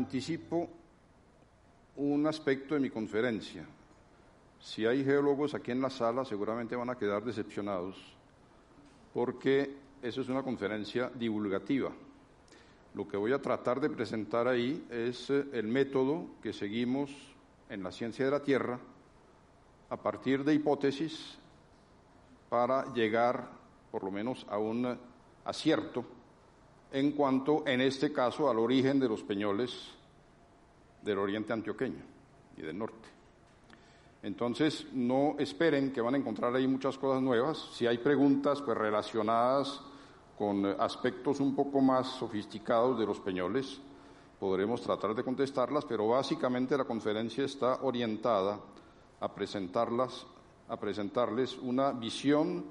anticipo un aspecto de mi conferencia. Si hay geólogos aquí en la sala, seguramente van a quedar decepcionados, porque eso es una conferencia divulgativa. Lo que voy a tratar de presentar ahí es eh, el método que seguimos en la ciencia de la Tierra a partir de hipótesis para llegar por lo menos a un acierto en cuanto, en este caso, al origen de los peñoles del oriente antioqueño y del norte. Entonces, no esperen que van a encontrar ahí muchas cosas nuevas. Si hay preguntas pues, relacionadas con aspectos un poco más sofisticados de los peñoles, podremos tratar de contestarlas, pero básicamente la conferencia está orientada a presentarlas, a presentarles una visión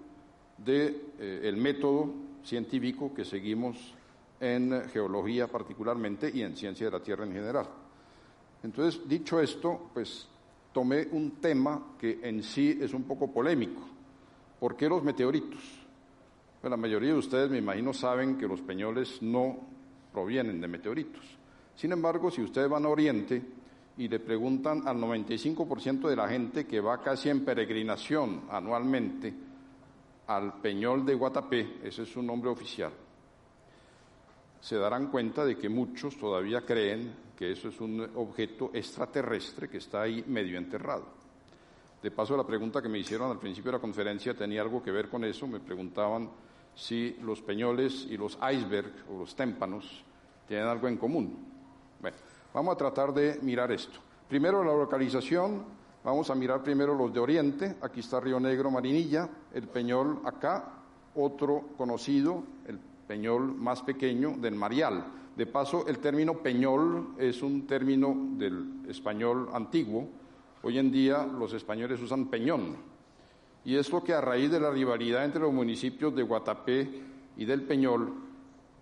de eh, el método científico que seguimos en geología particularmente y en ciencia de la Tierra en general. Entonces, dicho esto, pues tomé un tema que en sí es un poco polémico. ¿Por qué los meteoritos? Pues la mayoría de ustedes, me imagino, saben que los peñoles no provienen de meteoritos. Sin embargo, si ustedes van a Oriente y le preguntan al 95% de la gente que va casi en peregrinación anualmente al Peñol de Guatapé, ese es su nombre oficial, se darán cuenta de que muchos todavía creen que eso es un objeto extraterrestre que está ahí medio enterrado. De paso, la pregunta que me hicieron al principio de la conferencia tenía algo que ver con eso. Me preguntaban si los peñoles y los icebergs o los témpanos tienen algo en común. Bueno, vamos a tratar de mirar esto. Primero la localización, vamos a mirar primero los de Oriente. Aquí está Río Negro, Marinilla, el peñol acá, otro conocido, el peñol más pequeño del Marial. De paso, el término peñol es un término del español antiguo. Hoy en día los españoles usan peñón. Y es lo que a raíz de la rivalidad entre los municipios de Guatapé y del Peñol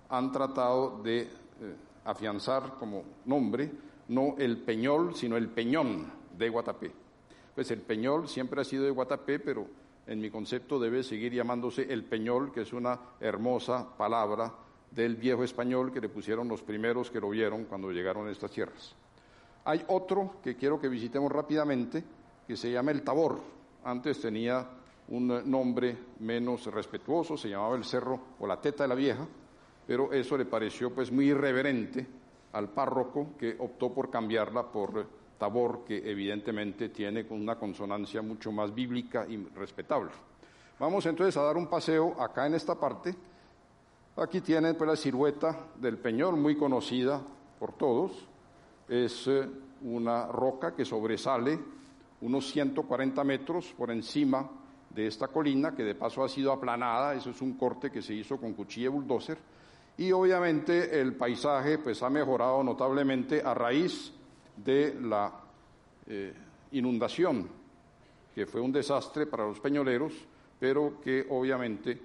han tratado de eh, afianzar como nombre no el Peñol, sino el Peñón de Guatapé. Pues el Peñol siempre ha sido de Guatapé, pero en mi concepto debe seguir llamándose el peñol, que es una hermosa palabra del viejo español que le pusieron los primeros que lo vieron cuando llegaron a estas tierras. Hay otro que quiero que visitemos rápidamente, que se llama el Tabor. Antes tenía un nombre menos respetuoso, se llamaba el Cerro o la Teta de la Vieja, pero eso le pareció pues muy irreverente al párroco que optó por cambiarla por Tabor, que evidentemente tiene una consonancia mucho más bíblica y respetable. Vamos entonces a dar un paseo acá en esta parte. Aquí tienen pues la silueta del Peñol, muy conocida por todos. Es eh, una roca que sobresale unos 140 metros por encima de esta colina, que de paso ha sido aplanada, eso es un corte que se hizo con cuchilla bulldozer, y obviamente el paisaje pues ha mejorado notablemente a raíz de la eh, inundación, que fue un desastre para los peñoleros, pero que obviamente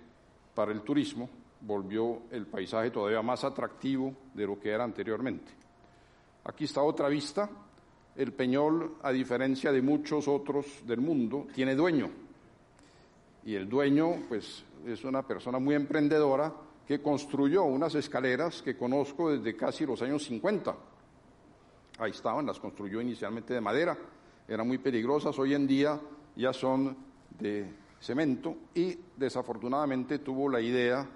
para el turismo volvió el paisaje todavía más atractivo de lo que era anteriormente. Aquí está otra vista. El Peñol, a diferencia de muchos otros del mundo, tiene dueño. Y el dueño, pues, es una persona muy emprendedora que construyó unas escaleras que conozco desde casi los años 50 ahí estaban, las construyó inicialmente de madera, eran muy peligrosas, hoy en día ya son de cemento y desafortunadamente tuvo la idea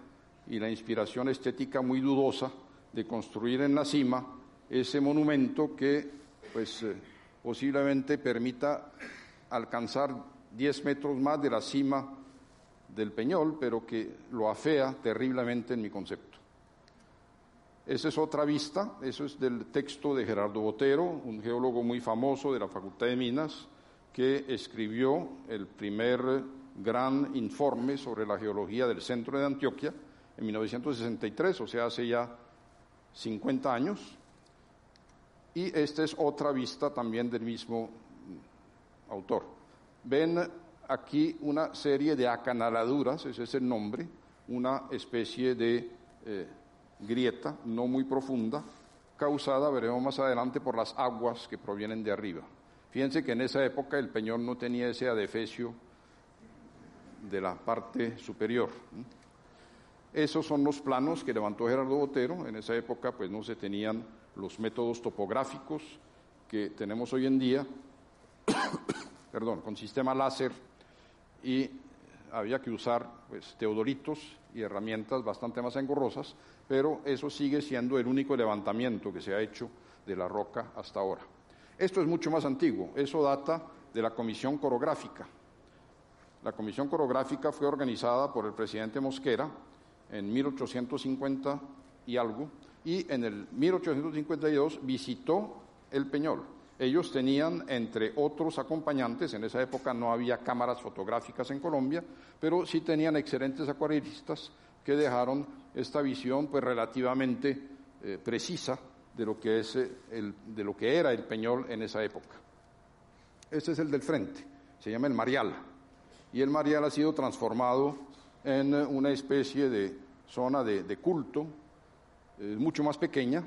y la inspiración estética muy dudosa de construir en la cima ese monumento que pues eh, posiblemente permita alcanzar 10 metros más de la cima del Peñol, pero que lo afea terriblemente en mi concepto. Esa es otra vista, eso es del texto de Gerardo Botero, un geólogo muy famoso de la Facultad de Minas, que escribió el primer gran informe sobre la geología del centro de Antioquia en 1963, o sea, hace ya 50 años. Y esta es otra vista también del mismo autor. Ven aquí una serie de acanaladuras, ese es el nombre, una especie de eh, grieta no muy profunda, causada, veremos más adelante, por las aguas que provienen de arriba. Fíjense que en esa época el peñón no tenía ese adefesio de la parte superior. Esos son los planos que levantó Gerardo Botero. En esa época pues no se tenían los métodos topográficos que tenemos hoy en día, perdón, con sistema láser y había que usar pues, y herramientas bastante más engorrosas, pero eso sigue siendo el único levantamiento que se ha hecho de la roca hasta ahora. Esto es mucho más antiguo, eso data de la Comisión Corográfica. La Comisión Corográfica fue organizada por el presidente Mosquera en 1850 y algo, y en el 1852 visitó el Peñol. Ellos tenían, entre otros acompañantes, en esa época no había cámaras fotográficas en Colombia, pero sí tenían excelentes acuarelistas que dejaron esta visión pues relativamente eh, precisa de lo, que es, eh, el, de lo que era el Peñol en esa época. Este es el del frente, se llama el Marial, y el Marial ha sido transformado en una especie de zona de, culto, mucho más pequeña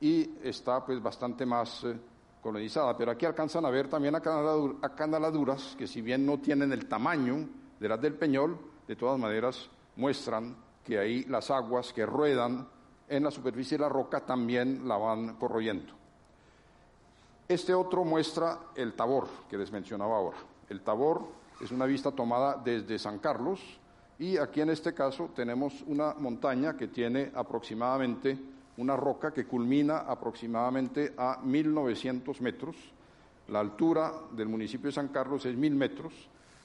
y está pues bastante más eh, colonizada. Pero aquí alcanzan a ver también acanaladuras que si bien no tienen el tamaño de las del Peñol, de todas maneras muestran que ahí las aguas que ruedan en la superficie de la roca también la van corroyendo. Este otro muestra el Tabor, que les mencionaba ahora. El Tabor es una vista tomada desde San Carlos y aquí en este caso tenemos una montaña que tiene aproximadamente una roca que culmina aproximadamente a 1900 metros. La altura del municipio de San Carlos es 1000 metros,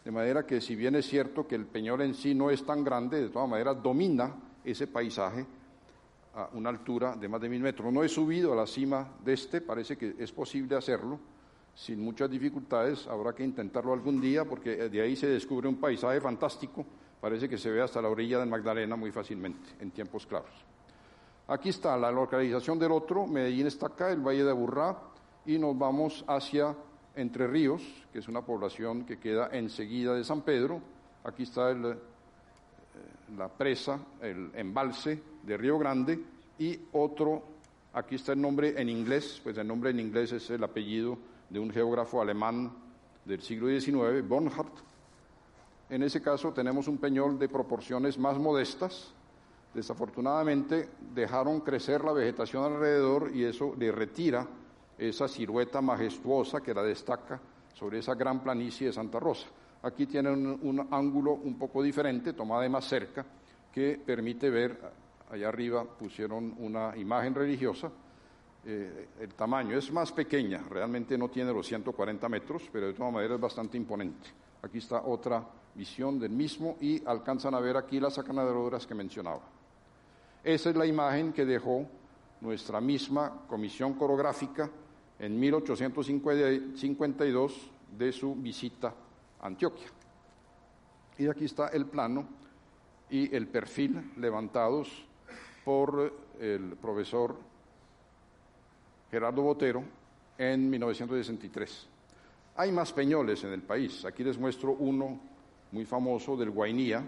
de manera que si bien es cierto que el Peñol en sí no es tan grande, de todas maneras domina ese paisaje a una altura de más de 1000 metros. No he subido a la cima de este, parece que es posible hacerlo sin muchas dificultades, habrá que intentarlo algún día porque de ahí se descubre un paisaje fantástico, parece que se ve hasta la orilla del Magdalena muy fácilmente en tiempos claros. Aquí está la localización del otro, Medellín está acá, el Valle de Aburrá, y nos vamos hacia Entre Ríos, que es una población que queda enseguida de San Pedro. Aquí está eh, la presa, el embalse de Río Grande, y otro, aquí está el nombre en inglés, pues el nombre en inglés es el apellido de un geógrafo alemán del siglo XIX, Bonhardt. En ese caso tenemos un peñol de proporciones más modestas. Desafortunadamente dejaron crecer la vegetación alrededor y eso le retira esa silueta majestuosa que la destaca sobre esa gran planicie de Santa Rosa. Aquí tienen un, ángulo un poco diferente, tomada de más cerca, que permite ver, allá arriba pusieron una imagen religiosa, eh, el tamaño. Es más pequeña, realmente no tiene los 140 metros, pero de todas maneras es bastante imponente. Aquí está otra visión del mismo y alcanzan a ver aquí las sacanaderoras que mencionaba. Esa es la imagen que dejó nuestra misma comisión coreográfica en 1852 de su visita a Antioquia. Y aquí está el plano y el perfil levantados por el profesor Gerardo Botero en 1963. Hay más peñoles en el país. Aquí les muestro uno muy famoso del Guainía,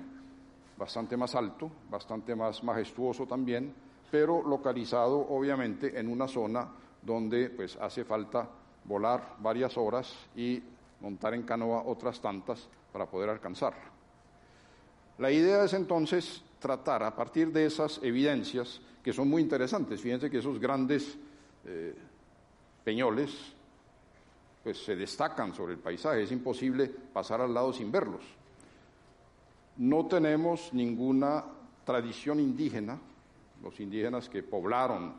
bastante más alto, bastante más majestuoso también, pero localizado obviamente en una zona donde pues hace falta volar varias horas y montar en canoa otras tantas para poder alcanzarla. La idea es entonces tratar a partir de esas evidencias que son muy interesantes. Fíjense que esos grandes eh, peñoles, pues se destacan sobre el paisaje, es imposible pasar al lado sin verlos. No tenemos ninguna tradición indígena, los indígenas que poblaron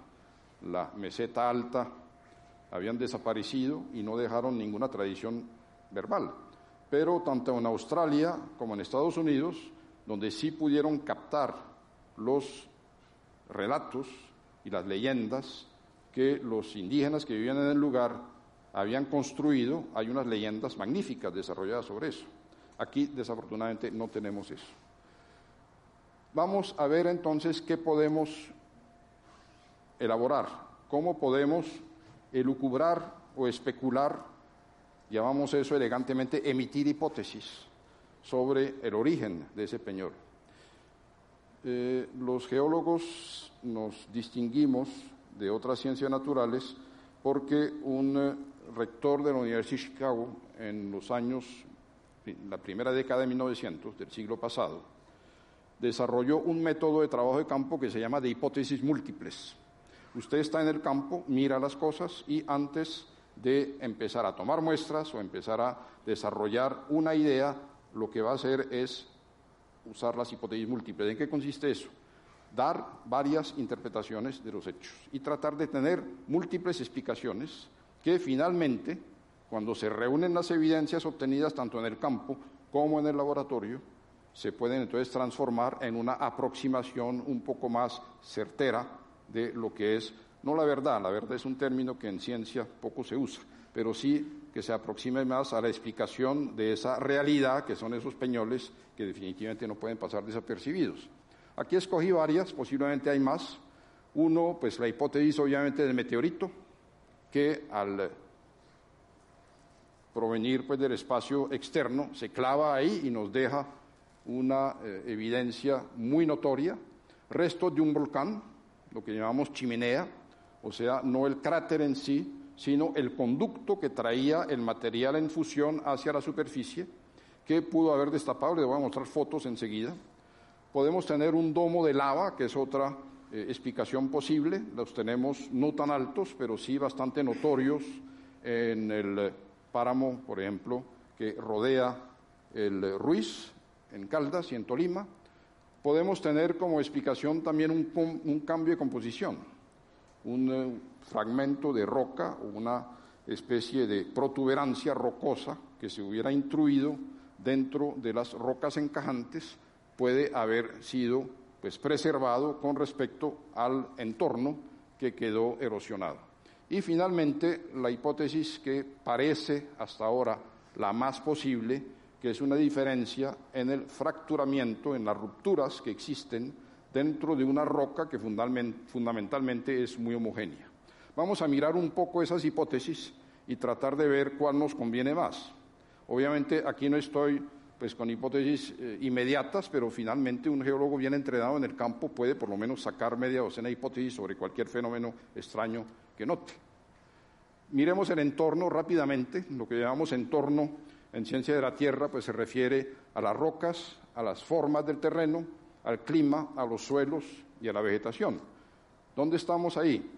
la meseta alta habían desaparecido y no dejaron ninguna tradición verbal. Pero tanto en Australia como en Estados Unidos, donde sí pudieron captar los relatos y las leyendas que los indígenas que vivían en el lugar habían construido, hay unas leyendas magníficas desarrolladas sobre eso. Aquí desafortunadamente no tenemos eso. Vamos a ver entonces qué podemos elaborar, cómo podemos elucubrar o especular, llamamos eso elegantemente emitir hipótesis sobre el origen de ese peñol. Eh, los geólogos nos distinguimos de otras ciencias naturales, porque un eh, rector de la Universidad de Chicago en los años, la primera década de 1900 del siglo pasado, desarrolló un método de trabajo de campo que se llama de hipótesis múltiples. Usted está en el campo, mira las cosas y antes de empezar a tomar muestras o empezar a desarrollar una idea, lo que va a hacer es usar las hipótesis múltiples. ¿En qué consiste eso? Dar varias interpretaciones de los hechos y tratar de tener múltiples explicaciones que finalmente, cuando se reúnen las evidencias obtenidas tanto en el campo como en el laboratorio, se pueden entonces transformar en una aproximación un poco más certera de lo que es, no la verdad, la verdad es un término que en ciencia poco se usa, pero sí que se aproxime más a la explicación de esa realidad que son esos peñoles que definitivamente no pueden pasar desapercibidos. Aquí escogí varias, posiblemente hay más. Uno, pues la hipótesis obviamente del meteorito, que al provenir pues del espacio externo se clava ahí y nos deja una eh, evidencia muy notoria, restos de un volcán, lo que llamamos chimenea, o sea, no el cráter en sí, sino el conducto que traía el material en fusión hacia la superficie, que pudo haber destapado, le voy a mostrar fotos enseguida. Podemos tener un domo de lava, que es otra eh, explicación posible, los tenemos no tan altos, pero sí bastante notorios en el páramo, por ejemplo, que rodea el Ruiz, en Caldas y en Tolima. Podemos tener como explicación también un, cambio de composición, un eh, fragmento de roca o una especie de protuberancia rocosa que se hubiera intruido dentro de las rocas encajantes puede haber sido pues preservado con respecto al entorno que quedó erosionado. Y finalmente, la hipótesis que parece hasta ahora la más posible, que es una diferencia en el fracturamiento, en las rupturas que existen dentro de una roca que fundamentalmente es muy homogénea. Vamos a mirar un poco esas hipótesis y tratar de ver cuál nos conviene más. Obviamente aquí no estoy pues con hipótesis eh, inmediatas, pero finalmente un geólogo bien entrenado en el campo puede por lo menos sacar media docena de hipótesis sobre cualquier fenómeno extraño que note. Miremos el entorno rápidamente, lo que llamamos entorno en ciencia de la Tierra, pues se refiere a las rocas, a las formas del terreno, al clima, a los suelos y a la vegetación. ¿Dónde estamos ahí?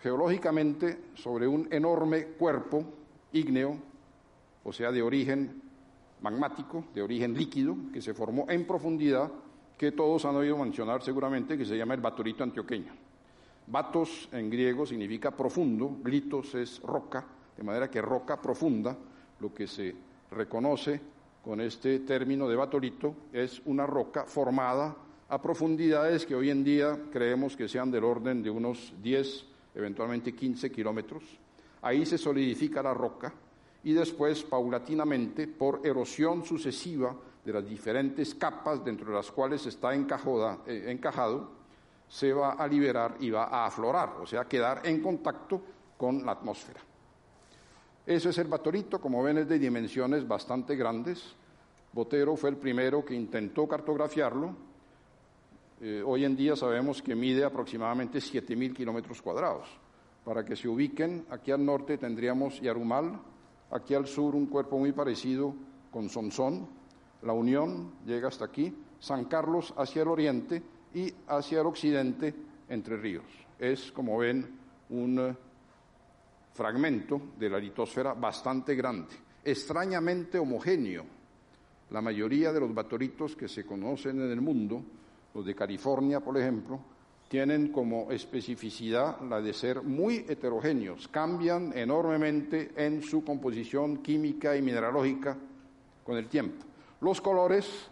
Geológicamente, sobre un enorme cuerpo ígneo, o sea, de origen magmático, de origen líquido, que se formó en profundidad, que todos han oído mencionar seguramente, que se llama el Baturito antioqueño. Batos en griego significa profundo, glitos es roca, de manera que roca profunda, lo que se reconoce con este término de batolito es una roca formada a profundidades que hoy en día creemos que sean del orden de unos 10, eventualmente 15 kilómetros. Ahí se solidifica la roca y después, paulatinamente, por erosión sucesiva de las diferentes capas dentro de las cuales está eh, encajado, se va a liberar y va a aflorar, o sea, quedar en contacto con la atmósfera. Eso es el batorito, como ven es de dimensiones bastante grandes. Botero fue el primero que intentó cartografiarlo. Eh, hoy en día sabemos que mide aproximadamente 7.000 kilómetros cuadrados. Para que se ubiquen, aquí al norte tendríamos Yarumal, aquí al sur un cuerpo muy parecido con Sonsón, la Unión llega hasta aquí, San Carlos hacia el oriente y hacia el occidente Entre Ríos. Es, como ven, un eh, fragmento de la litosfera bastante grande, extrañamente homogéneo. La mayoría de los batoritos que se conocen en el mundo, los de California, por ejemplo, tienen como especificidad la de ser muy heterogéneos, cambian enormemente en su composición química y mineralógica con el tiempo. Los colores,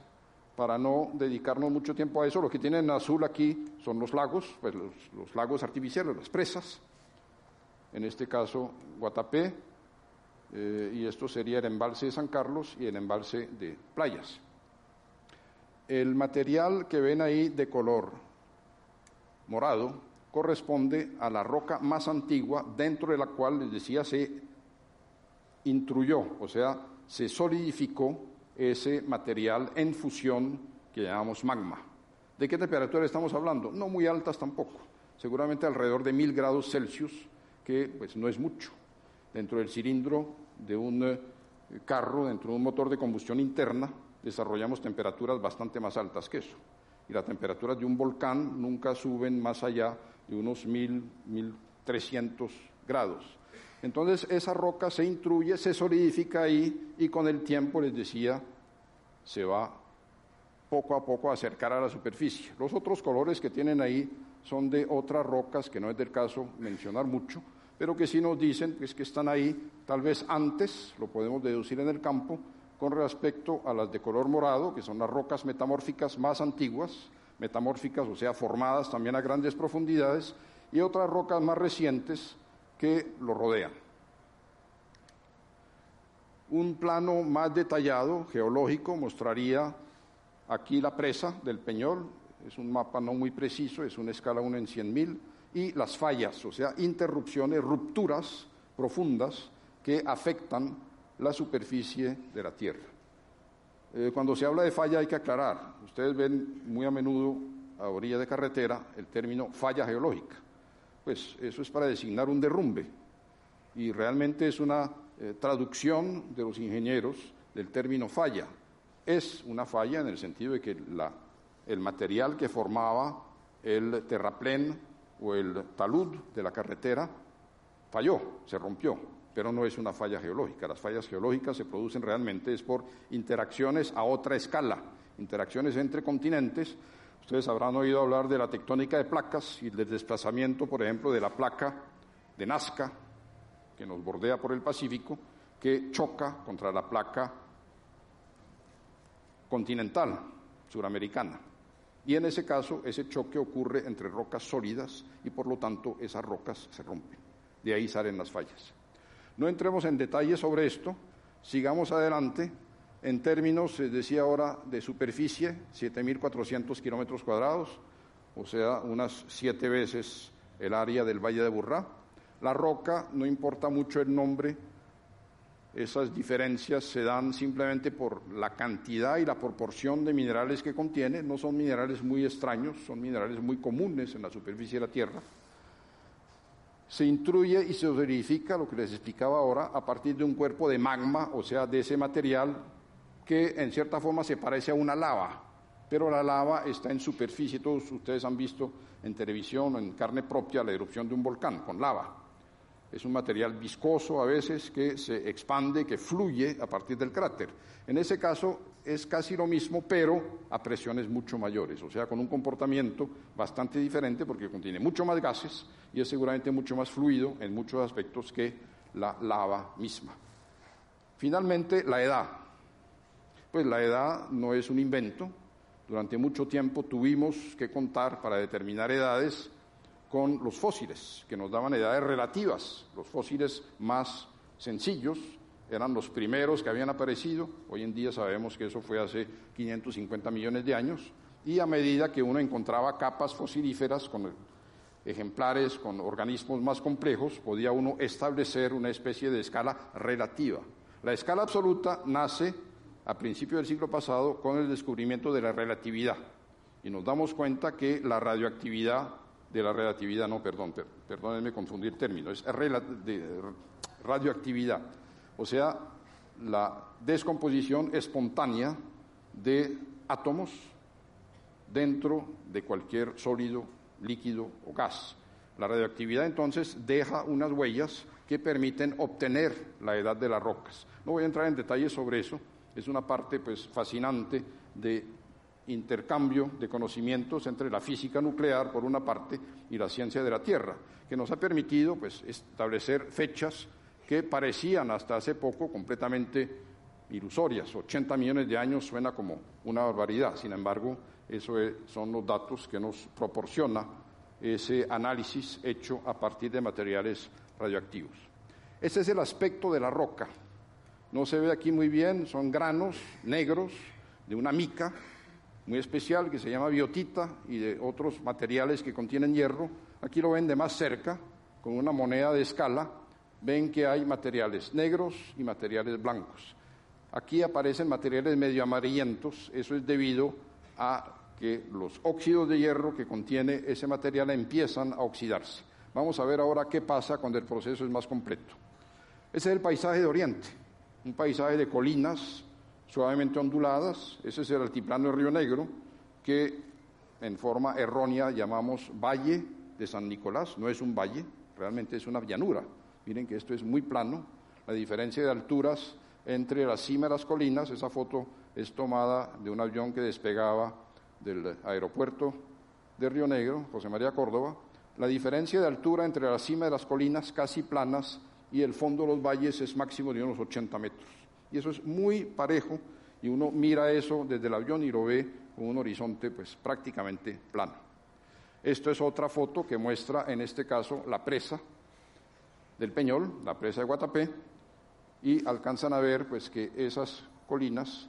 para no dedicarnos mucho tiempo a eso, lo que tienen azul aquí son los lagos, pues los, lagos artificiales, las presas, en este caso Guatapé, eh, y esto sería el embalse de San Carlos y el embalse de Playas. El material que ven ahí de color morado corresponde a la roca más antigua dentro de la cual, les decía, se intruyó, o sea, se solidificó ese material en fusión que llamamos magma. ¿De qué temperatura estamos hablando? No muy altas tampoco, seguramente alrededor de mil grados Celsius, que pues no es mucho. Dentro del cilindro de un eh, carro, dentro de un motor de combustión interna, desarrollamos temperaturas bastante más altas que eso. Y las temperaturas de un volcán nunca suben más allá de unos 1000, 1300 grados. Entonces esa roca se intruye, se solidifica ahí y con el tiempo, les decía, se va poco a poco a acercar a la superficie. Los otros colores que tienen ahí son de otras rocas que no es del caso mencionar mucho, pero que sí nos dicen es que están ahí tal vez antes, lo podemos deducir en el campo, con respecto a las de color morado, que son las rocas metamórficas más antiguas, metamórficas, o sea, formadas también a grandes profundidades, y otras rocas más recientes que lo rodean. Un plano más detallado, geológico, mostraría aquí la presa del Peñol, es un mapa no muy preciso, es una escala 1 en 100.000, y las fallas, o sea, interrupciones, rupturas profundas que afectan la superficie de la Tierra. Eh, cuando se habla de falla hay que aclarar, ustedes ven muy a menudo a orilla de carretera el término falla geológica. Pues eso es para designar un derrumbe y realmente es una eh, traducción de los ingenieros del término falla. Es una falla en el sentido de que el material que formaba el terraplén o el talud de la carretera falló, se rompió, pero no es una falla geológica. Las fallas geológicas se producen realmente es por interacciones a otra escala, interacciones entre continentes. Ustedes habrán oído hablar de la tectónica de placas y del desplazamiento, por ejemplo, de la placa de Nazca, que nos bordea por el Pacífico, que choca contra la placa continental suramericana. Y en ese caso, ese choque ocurre entre rocas sólidas y por lo tanto esas rocas se rompen. De ahí salen las fallas. No entremos en detalles sobre esto, sigamos adelante. En términos, decía ahora, de superficie, 7.400 kilómetros cuadrados, o sea, unas siete veces el área del Valle de Burrá. La roca, no importa mucho el nombre, esas diferencias se dan simplemente por la cantidad y la proporción de minerales que contiene. No son minerales muy extraños, son minerales muy comunes en la superficie de la Tierra. Se intruye y se verifica, lo que les explicaba ahora, a partir de un cuerpo de magma, o sea, de ese material que en cierta forma se parece a una lava, pero la lava está en superficie. Todos ustedes han visto en televisión, en carne propia, la erupción de un volcán con lava. Es un material viscoso a veces que se expande, que fluye a partir del cráter. En ese caso es casi lo mismo, pero a presiones mucho mayores, o sea, con un comportamiento bastante diferente porque contiene mucho más gases y es seguramente mucho más fluido en muchos aspectos que la lava misma. Finalmente, la edad. Pues la edad no es un invento. Durante mucho tiempo tuvimos que contar para determinar edades con los fósiles, que nos daban edades relativas. Los fósiles más sencillos eran los primeros que habían aparecido. Hoy en día sabemos que eso fue hace 550 millones de años. Y a medida que uno encontraba capas fosilíferas con ejemplares, con organismos más complejos, podía uno establecer una especie de escala relativa. La escala absoluta nace a principios del siglo pasado con el descubrimiento de la relatividad. Y nos damos cuenta que la radioactividad de la relatividad, no, perdón, perdónenme confundir términos, es radioactividad, o sea, la descomposición espontánea de átomos dentro de cualquier sólido, líquido o gas. La radioactividad entonces deja unas huellas que permiten obtener la edad de las rocas. No voy a entrar en detalles sobre eso, es una parte pues fascinante de intercambio de conocimientos entre la física nuclear, por una parte, y la ciencia de la Tierra, que nos ha permitido pues, establecer fechas que parecían hasta hace poco completamente ilusorias. 80 millones de años suena como una barbaridad, sin embargo, esos son los datos que nos proporciona ese análisis hecho a partir de materiales radioactivos. Ese es el aspecto de la roca. No se ve aquí muy bien, son granos negros de una mica muy especial que se llama biotita y de otros materiales que contienen hierro. Aquí lo ven de más cerca, con una moneda de escala. Ven que hay materiales negros y materiales blancos. Aquí aparecen materiales medio amarillentos. Eso es debido a que los óxidos de hierro que contiene ese material empiezan a oxidarse. Vamos a ver ahora qué pasa cuando el proceso es más completo. Ese es el paisaje de Oriente, un paisaje de colinas, suavemente onduladas. Ese es el altiplano de Río Negro, que en forma errónea llamamos Valle de San Nicolás. No es un valle, realmente es una llanura. Miren que esto es muy plano. La diferencia de alturas entre la cima de las colinas, esa foto es tomada de un avión que despegaba del aeropuerto de Río Negro, José María Córdoba, la diferencia de altura entre la cima de las colinas casi planas y el fondo de los valles es máximo de unos 80 metros. Y eso es muy parejo y uno mira eso desde el avión y lo ve con un horizonte pues prácticamente plano. Esto es otra foto que muestra en este caso la presa del Peñol, la presa de Guatapé, y alcanzan a ver pues que esas colinas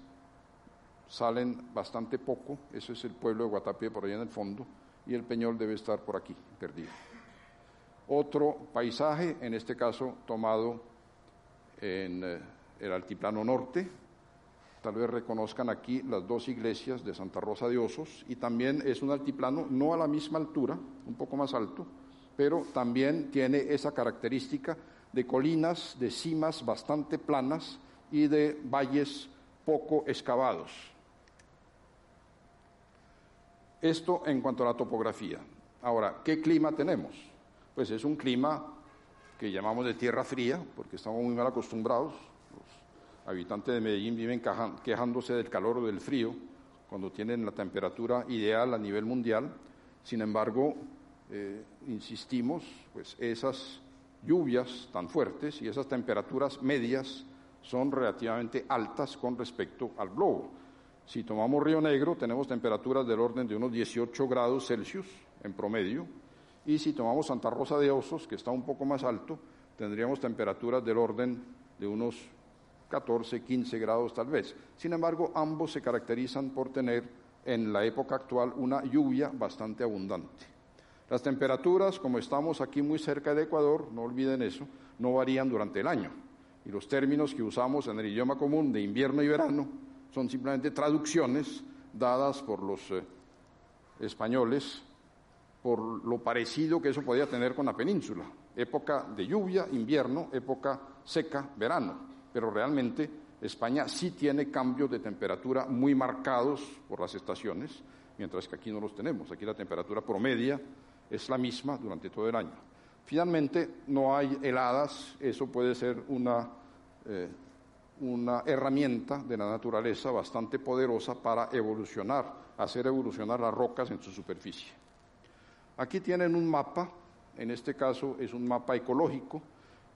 salen bastante poco, ese es el pueblo de Guatapé por allá en el fondo, y el Peñol debe estar por aquí, perdido. Otro paisaje, en este caso tomado en eh, el altiplano norte, tal vez reconozcan aquí las dos iglesias de Santa Rosa de Osos, y también es un altiplano no a la misma altura, un poco más alto, pero también tiene esa característica de colinas, de cimas bastante planas y de valles poco excavados. Esto en cuanto a la topografía. Ahora, ¿qué clima tenemos? Pues es un clima que llamamos de tierra fría, porque estamos muy mal acostumbrados. Los habitantes de Medellín viven quejándose del calor o del frío cuando tienen la temperatura ideal a nivel mundial. Sin embargo, eh, insistimos, pues esas lluvias tan fuertes y esas temperaturas medias son relativamente altas con respecto al globo. Si tomamos Río Negro, tenemos temperaturas del orden de unos 18 grados Celsius en promedio, y si tomamos Santa Rosa de Osos, que está un poco más alto, tendríamos temperaturas del orden de unos 14, 15 grados tal vez. Sin embargo, ambos se caracterizan por tener en la época actual una lluvia bastante abundante. Las temperaturas, como estamos aquí muy cerca de Ecuador, no olviden eso, no varían durante el año. Y los términos que usamos en el idioma común de invierno y verano son simplemente traducciones dadas por los eh, españoles por lo parecido que eso podía tener con la península. Época de lluvia, invierno, época seca, verano. Pero realmente España sí tiene cambios de temperatura muy marcados por las estaciones, mientras que aquí no los tenemos. Aquí la temperatura promedia es la misma durante todo el año. Finalmente, no hay heladas, eso puede ser una eh, una herramienta de la naturaleza bastante poderosa para evolucionar, hacer evolucionar las rocas en su superficie. Aquí tienen un mapa, en este caso es un mapa ecológico,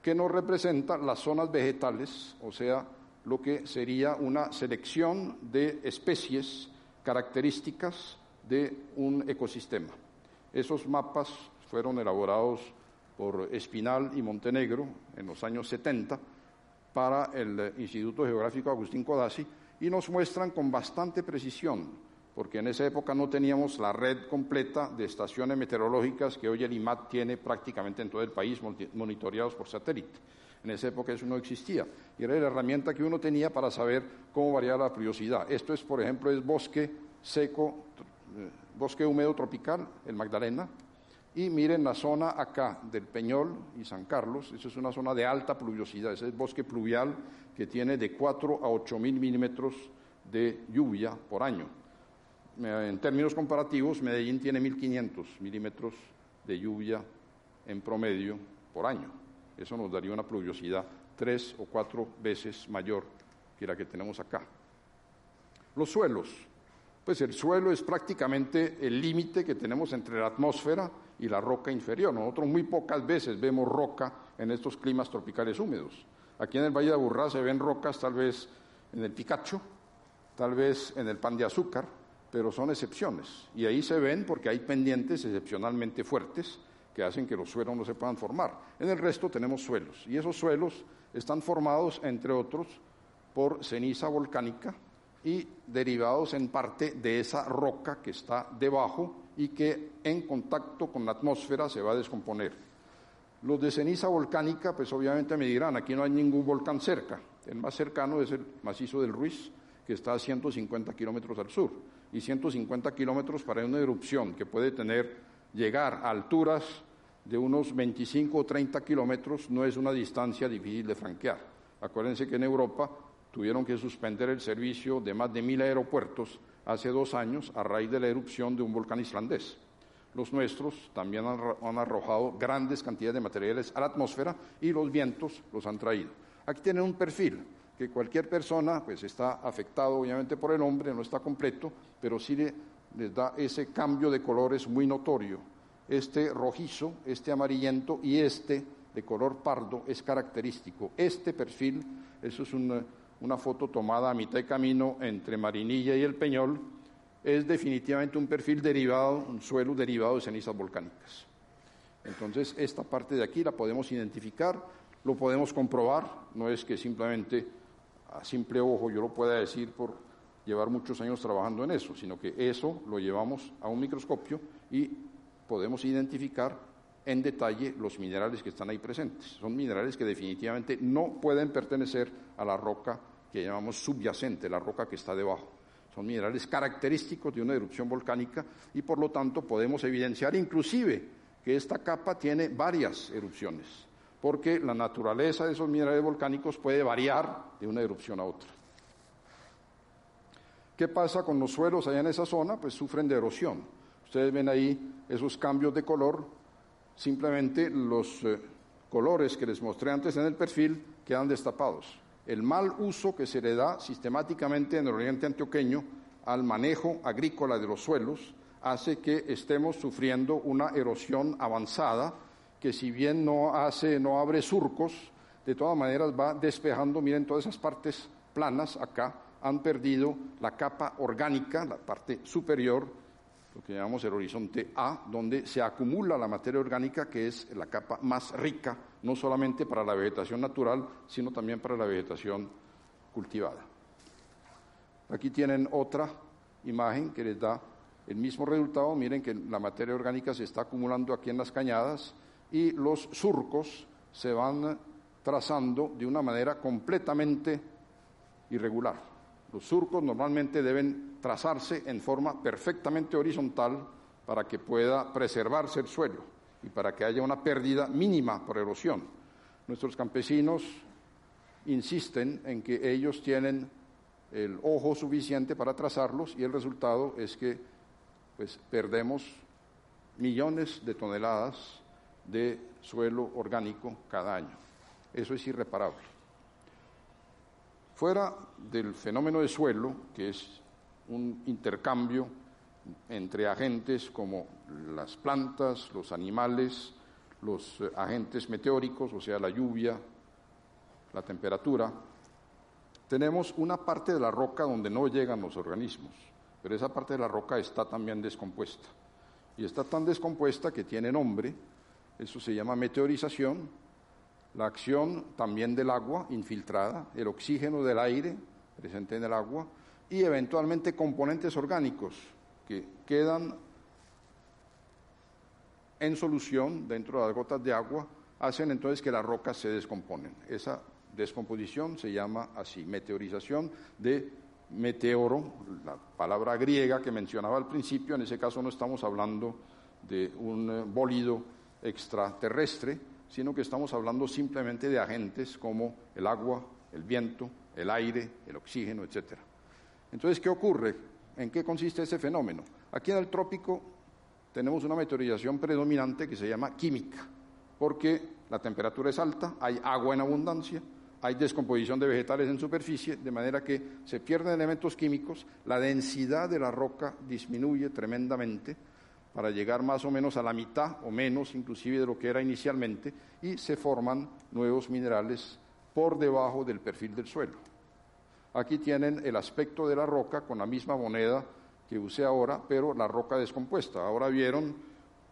que nos representa las zonas vegetales, o sea, lo que sería una selección de especies características de un ecosistema. Esos mapas fueron elaborados por Espinal y Montenegro en los años 70 para el Instituto Geográfico Agustín Codazzi y nos muestran con bastante precisión, porque en esa época no teníamos la red completa de estaciones meteorológicas que hoy el IMAT tiene prácticamente en todo el país monitoreados por satélite. En esa época eso no existía y era la herramienta que uno tenía para saber cómo variaba la pluviosidad. Esto es, por ejemplo, es bosque seco, eh, bosque húmedo tropical, el Magdalena, y miren la zona acá del Peñol y San Carlos, esa es una zona de alta pluviosidad, ese es bosque pluvial que tiene de 4 a 8 mil milímetros de lluvia por año. En términos comparativos, Medellín tiene 1.500 milímetros de lluvia en promedio por año. Eso nos daría una pluviosidad tres o cuatro veces mayor que la que tenemos acá. Los suelos. Pues el suelo es prácticamente el límite que tenemos entre la atmósfera y la roca inferior. Nosotros muy pocas veces vemos roca en estos climas tropicales húmedos. Aquí en el Valle de Aburrá se ven rocas tal vez en el Picacho, tal vez en el pan de azúcar, pero son excepciones. Y ahí se ven porque hay pendientes excepcionalmente fuertes que hacen que los suelos no se puedan formar. En el resto tenemos suelos y esos suelos están formados, entre otros, por ceniza volcánica y derivados en parte de esa roca que está debajo y que en contacto con la atmósfera se va a descomponer. Los de ceniza volcánica, pues obviamente me dirán, aquí no hay ningún volcán cerca. El más cercano es el macizo del Ruiz, que está a 150 kilómetros al sur. Y 150 kilómetros para una erupción que puede tener, llegar a alturas de unos 25 o 30 kilómetros no es una distancia difícil de franquear. Acuérdense que en Europa tuvieron que suspender el servicio de más de mil aeropuertos hace dos años a raíz de la erupción de un volcán islandés. Los nuestros también han, arrojado grandes cantidades de materiales a la atmósfera y los vientos los han traído. Aquí tienen un perfil que cualquier persona pues está afectado obviamente por el hombre, no está completo, pero sí les da ese cambio de colores muy notorio. Este rojizo, este amarillento y este de color pardo es característico. Este perfil, eso es una foto tomada a mitad de camino entre Marinilla y el Peñol, es definitivamente un perfil derivado, un suelo derivado de cenizas volcánicas. Entonces, esta parte de aquí la podemos identificar, lo podemos comprobar, no es que simplemente a simple ojo yo lo pueda decir por llevar muchos años trabajando en eso, sino que eso lo llevamos a un microscopio y podemos identificar en detalle los minerales que están ahí presentes. Son minerales que definitivamente no pueden pertenecer a la roca que llamamos subyacente, la roca que está debajo. Son minerales característicos de una erupción volcánica y por lo tanto podemos evidenciar inclusive que esta capa tiene varias erupciones, porque la naturaleza de esos minerales volcánicos puede variar de una erupción a otra. ¿Qué pasa con los suelos allá en esa zona? Pues sufren de erosión. Ustedes ven ahí esos cambios de color, simplemente los eh, colores que les mostré antes en el perfil quedan destapados el mal uso que se le da sistemáticamente en el oriente antioqueño al manejo agrícola de los suelos hace que estemos sufriendo una erosión avanzada que si bien no hace, no abre surcos, de todas maneras va despejando, miren todas esas partes planas acá han perdido la capa orgánica, la parte superior lo que llamamos el horizonte A, donde se acumula la materia orgánica, que es la capa más rica, no solamente para la vegetación natural, sino también para la vegetación cultivada. Aquí tienen otra imagen que les da el mismo resultado. Miren que la materia orgánica se está acumulando aquí en las cañadas y los surcos se van trazando de una manera completamente irregular. Los surcos normalmente deben trazarse en forma perfectamente horizontal para que pueda preservarse el suelo y para que haya una pérdida mínima por erosión. Nuestros campesinos insisten en que ellos tienen el ojo suficiente para trazarlos y el resultado es que pues perdemos millones de toneladas de suelo orgánico cada año. Eso es irreparable. Fuera del fenómeno de suelo, que es un intercambio entre agentes como las plantas, los animales, los eh, agentes meteóricos, o sea, la lluvia, la temperatura. Tenemos una parte de la roca donde no llegan los organismos, pero esa parte de la roca está también descompuesta. Y está tan descompuesta que tiene nombre, eso se llama meteorización, la acción también del agua infiltrada, el oxígeno del aire presente en el agua, y eventualmente componentes orgánicos que quedan en solución dentro de las gotas de agua, hacen entonces que las rocas se descomponen. Esa descomposición se llama así, meteorización de meteoro, la palabra griega que mencionaba al principio, en ese caso no estamos hablando de un eh, bólido extraterrestre, sino que estamos hablando simplemente de agentes como el agua, el viento, el aire, el oxígeno, etcétera. Entonces, ¿qué ocurre? ¿En qué consiste ese fenómeno? Aquí en el trópico tenemos una meteorización predominante que se llama química, porque la temperatura es alta, hay agua en abundancia, hay descomposición de vegetales en superficie, de manera que se pierden elementos químicos, la densidad de la roca disminuye tremendamente para llegar más o menos a la mitad o menos inclusive de lo que era inicialmente y se forman nuevos minerales por debajo del perfil del suelo. Aquí tienen el aspecto de la roca con la misma moneda que usé ahora, pero la roca descompuesta. Ahora vieron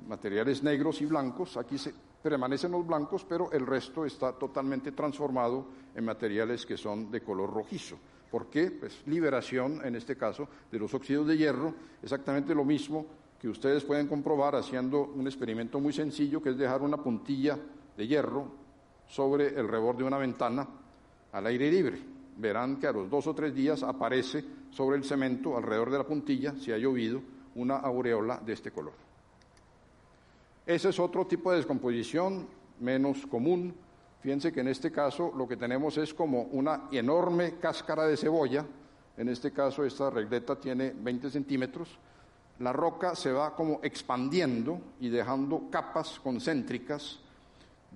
materiales negros y blancos, aquí permanecen los blancos, pero el resto está totalmente transformado en materiales que son de color rojizo. ¿Por qué? Pues liberación, en este caso, de los óxidos de hierro, exactamente lo mismo que ustedes pueden comprobar haciendo un experimento muy sencillo, que es dejar una puntilla de hierro sobre el rebord de una ventana al aire libre. Verán que a los dos o tres días aparece sobre el cemento, alrededor de la puntilla, si ha llovido, una aureola de este color. Ese es otro tipo de descomposición menos común, Fíjense que en este caso lo que tenemos es como una enorme cáscara de cebolla, en este caso esta regleta tiene 20 centímetros, la roca se va como expandiendo y dejando capas concéntricas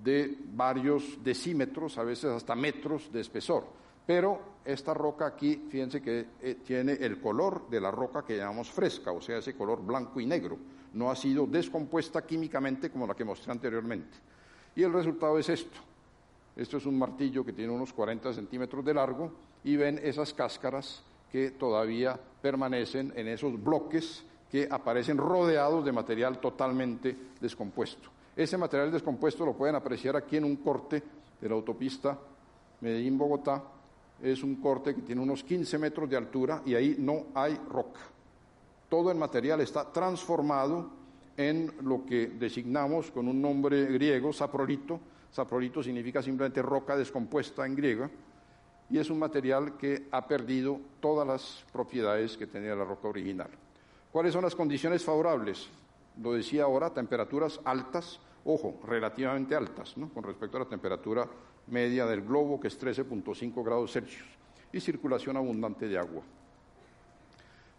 de varios decímetros, a veces hasta metros de espesor. Pero esta roca aquí, fíjense que eh, tiene el color de la roca que llamamos fresca, o sea, ese color blanco y negro. No ha sido descompuesta químicamente como la que mostré anteriormente. Y el resultado es esto. Esto es un martillo que tiene unos 40 centímetros de largo y ven esas cáscaras que todavía permanecen en esos bloques que aparecen rodeados de material totalmente descompuesto. Ese material descompuesto lo pueden apreciar aquí en un corte de la autopista Medellín-Bogotá. Es un corte que tiene unos 15 metros de altura y ahí no hay roca. Todo el material está transformado en lo que designamos con un nombre griego, saprolito. Saprolito significa simplemente roca descompuesta en griega y es un material que ha perdido todas las propiedades que tenía la roca original. ¿Cuáles son las condiciones favorables? Lo decía ahora, temperaturas altas, ojo, relativamente altas, ¿no? con respecto a la temperatura media del globo, que es 13.5 grados Celsius, y circulación abundante de agua.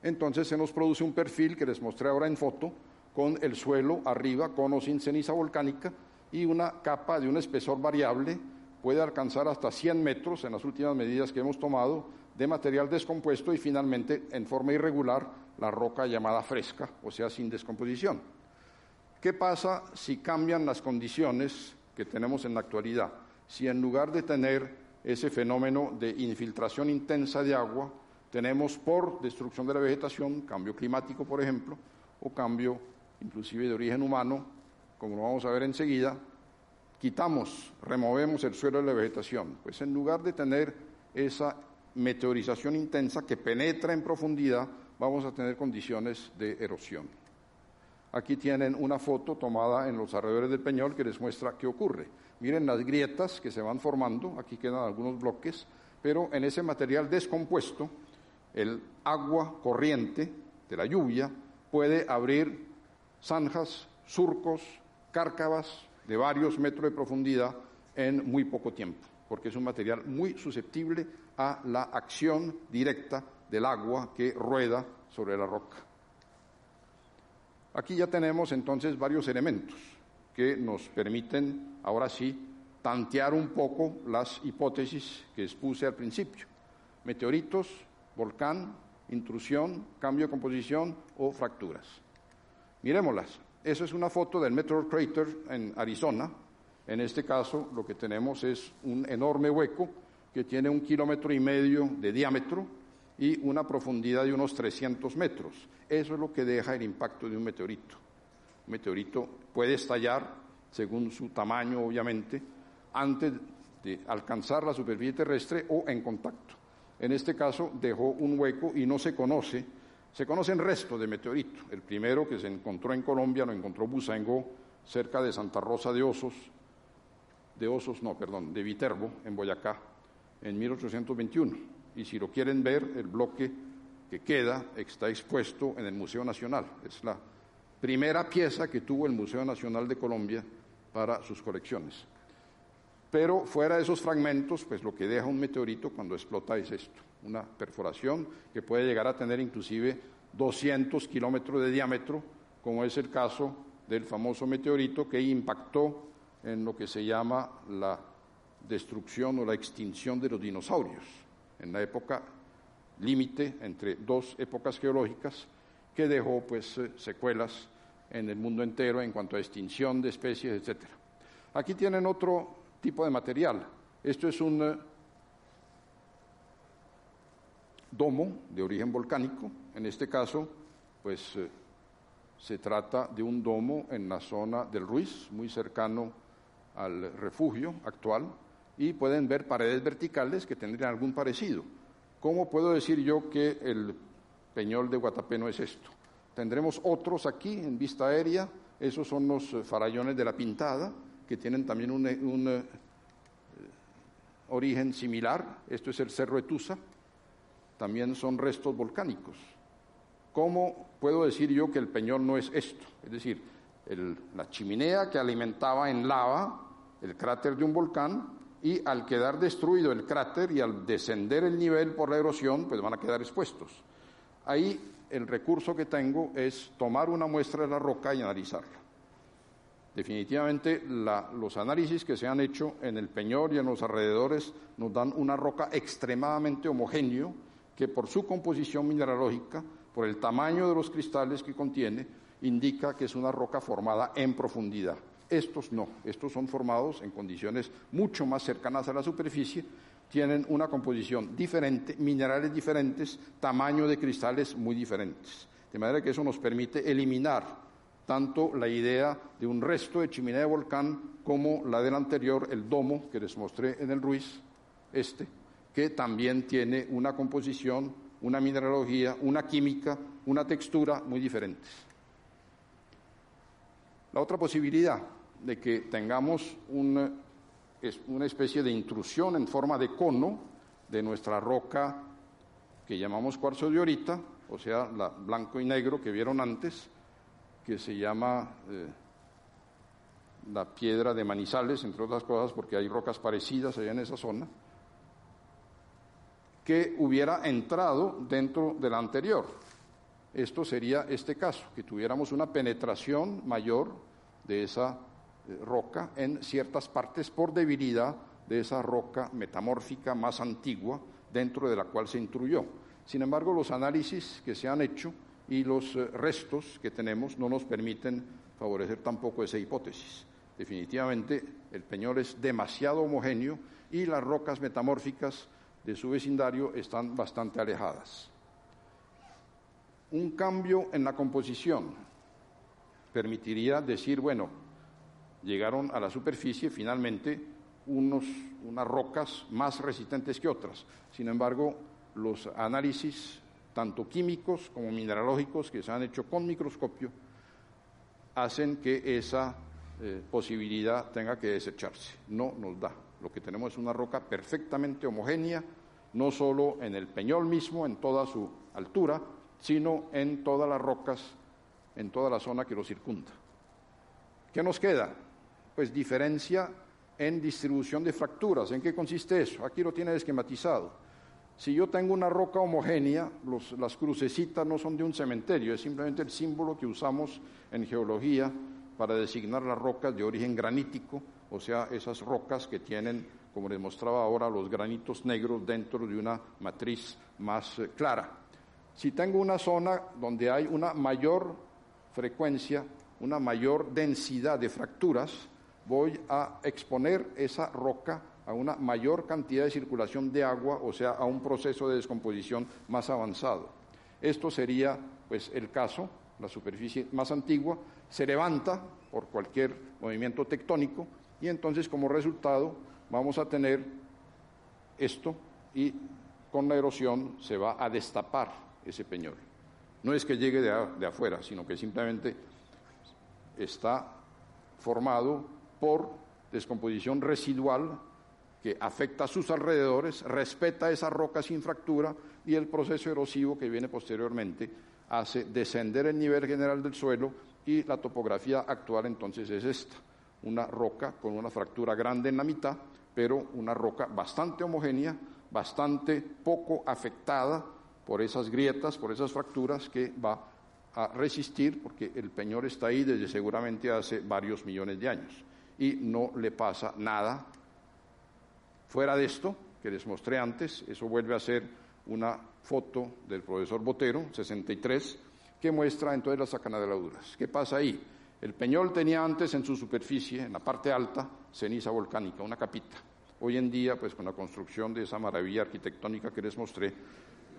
Entonces se nos produce un perfil que les mostré ahora en foto, con el suelo arriba, con o sin ceniza volcánica, y una capa de un espesor variable, puede alcanzar hasta 100 metros en las últimas medidas que hemos tomado, de material descompuesto y finalmente, en forma irregular, la roca llamada fresca, o sea, sin descomposición. ¿Qué pasa si cambian las condiciones que tenemos en la actualidad? Si en lugar de tener ese fenómeno de infiltración intensa de agua, tenemos por destrucción de la vegetación, cambio climático, por ejemplo, o cambio inclusive de origen humano, como lo vamos a ver enseguida, quitamos, removemos el suelo de la vegetación. Pues en lugar de tener esa meteorización intensa que penetra en profundidad, vamos a tener condiciones de erosión. Aquí tienen una foto tomada en los alrededores del Peñol que les muestra qué ocurre. Miren las grietas que se van formando, aquí quedan algunos bloques, pero en ese material descompuesto, el agua corriente de la lluvia puede abrir zanjas, surcos, cárcavas de varios metros de profundidad en muy poco tiempo, porque es un material muy susceptible a la acción directa del agua que rueda sobre la roca. Aquí ya tenemos entonces varios elementos que nos permiten, ahora sí, tantear un poco las hipótesis que expuse al principio. Meteoritos, volcán, intrusión, cambio de composición o fracturas. Miremoslas. Eso es una foto del Meteor Crater en Arizona. En este caso, lo que tenemos es un enorme hueco que tiene un kilómetro y medio de diámetro y una profundidad de unos 300 metros. Eso es lo que deja el impacto de un meteorito. Un meteorito puede estallar, según su tamaño, obviamente, antes de alcanzar la superficie terrestre o en contacto. En este caso dejó un hueco y no se conoce, se conocen restos de meteorito. El primero que se encontró en Colombia lo encontró Busango, cerca de Santa Rosa de Osos, de Osos, no, perdón, de Viterbo, en Boyacá, en 1821. Y si lo quieren ver, el bloque que queda está expuesto en el Museo Nacional. Es la primera pieza que tuvo el Museo Nacional de Colombia para sus colecciones. Pero fuera de esos fragmentos, pues lo que deja un meteorito cuando explota es esto, una perforación que puede llegar a tener inclusive 200 kilómetros de diámetro, como es el caso del famoso meteorito que impactó en lo que se llama la destrucción o la extinción de los dinosaurios, en la época límite entre dos épocas geológicas que dejó pues eh, secuelas en el mundo entero en cuanto a extinción de especies, etc. Aquí tienen otro tipo de material. Esto es un eh, domo de origen volcánico. En este caso, pues eh, se trata de un domo en la zona del Ruiz, muy cercano al refugio actual, y pueden ver paredes verticales que tendrían algún parecido. ¿Cómo puedo decir yo que el Peñol de Guatapé no es esto? Tendremos otros aquí en vista aérea, esos son los eh, farallones de la Pintada, que tienen también un, un eh, origen similar. Esto es el Cerro Etusa, también son restos volcánicos. ¿Cómo puedo decir yo que el Peñol no es esto? Es decir, la chimenea que alimentaba en lava el cráter de un volcán y al quedar destruido el cráter y al descender el nivel por la erosión, pues van a quedar expuestos. Ahí el recurso que tengo es tomar una muestra de la roca y analizarla. Definitivamente los análisis que se han hecho en el Peñol y en los alrededores nos dan una roca extremadamente homogénea que por su composición mineralógica, por el tamaño de los cristales que contiene, indica que es una roca formada en profundidad. Estos no, estos son formados en condiciones mucho más cercanas a la superficie, tienen una composición diferente, minerales diferentes, tamaño de cristales muy diferentes. De manera que eso nos permite eliminar tanto la idea de un resto de chimenea de volcán como la del anterior, el domo que les mostré en el Ruiz, este, que también tiene una composición, una mineralogía, una química, una textura muy diferentes. La otra posibilidad de que tengamos una, una especie de intrusión en forma de cono de nuestra roca que llamamos cuarzo de orita, o sea, la blanco y negro que vieron antes, que se llama eh, la piedra de Manizales, entre otras cosas, porque hay rocas parecidas allá en esa zona, que hubiera entrado dentro de la anterior. Esto sería este caso, que tuviéramos una penetración mayor de esa roca en ciertas partes por debilidad de esa roca metamórfica más antigua dentro de la cual se intruyó. Sin embargo, los análisis que se han hecho y los eh, restos que tenemos no nos permiten favorecer tampoco esa hipótesis. Definitivamente el Peñol es demasiado homogéneo y las rocas metamórficas de su vecindario están bastante alejadas. Un cambio en la composición permitiría decir, bueno, llegaron a la superficie finalmente unos, unas rocas más resistentes que otras. Sin embargo, los análisis, tanto químicos como mineralógicos, que se han hecho con microscopio, hacen que esa eh, posibilidad tenga que desecharse. No nos da. Lo que tenemos es una roca perfectamente homogénea, no solo en el peñol mismo, en toda su altura, sino en todas las rocas, en toda la zona que lo circunda. ¿Qué nos queda? Pues diferencia en distribución de fracturas. ¿En qué consiste eso? Aquí lo tiene esquematizado. Si yo tengo una roca homogénea, las crucecitas no son de un cementerio, es simplemente el símbolo que usamos en geología para designar las rocas de origen granítico, o sea, esas rocas que tienen, como les mostraba ahora, los granitos negros dentro de una matriz más eh, clara. Si tengo una zona donde hay una mayor frecuencia, una mayor densidad de fracturas, voy a exponer esa roca a una mayor cantidad de circulación de agua, o sea, a un proceso de descomposición más avanzado. Esto sería, pues, el caso, la superficie más antigua, se levanta por cualquier movimiento tectónico y entonces como resultado vamos a tener esto y con la erosión se va a destapar ese peñol. No es que llegue de, de afuera, sino que simplemente está formado por descomposición residual que afecta a sus alrededores, respeta esa roca sin fractura y el proceso erosivo que viene posteriormente hace descender el nivel general del suelo y la topografía actual entonces es esta, una roca con una fractura grande en la mitad, pero una roca bastante homogénea, bastante poco afectada por esas grietas, por esas fracturas que va a resistir porque el peñol está ahí desde seguramente hace varios millones de años y no le pasa nada Fuera de esto, que les mostré antes, eso vuelve a ser una foto del profesor Botero, 63, que muestra entonces las acanaladuras. ¿Qué pasa ahí? El peñol tenía antes en su superficie, en la parte alta, ceniza volcánica, una capita. Hoy en día, pues con la construcción de esa maravilla arquitectónica que les mostré,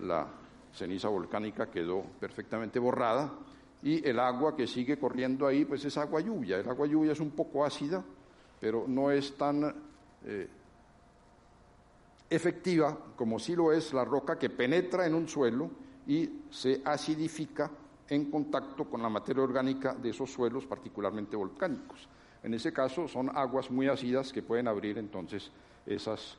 la ceniza volcánica quedó perfectamente borrada y el agua que sigue corriendo ahí, pues es agua lluvia. El agua lluvia es un poco ácida, pero no es tan eh, efectiva como sí lo es la roca que penetra en un suelo y se acidifica en contacto con la materia orgánica de esos suelos, particularmente volcánicos. En ese caso son aguas muy ácidas que pueden abrir entonces esas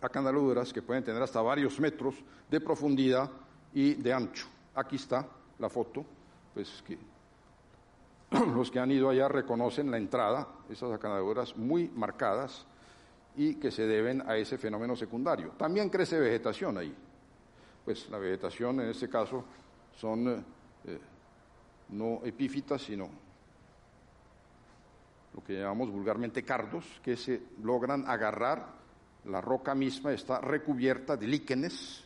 acanaladuras que pueden tener hasta varios metros de profundidad y de ancho. Aquí está la foto, pues que los que han ido allá reconocen la entrada, esas acanaladuras muy marcadas, y que se deben a ese fenómeno secundario. También crece vegetación ahí. Pues la vegetación en este caso son eh, no epífitas, sino lo que llamamos vulgarmente cardos, que se logran agarrar. La roca misma está recubierta de líquenes,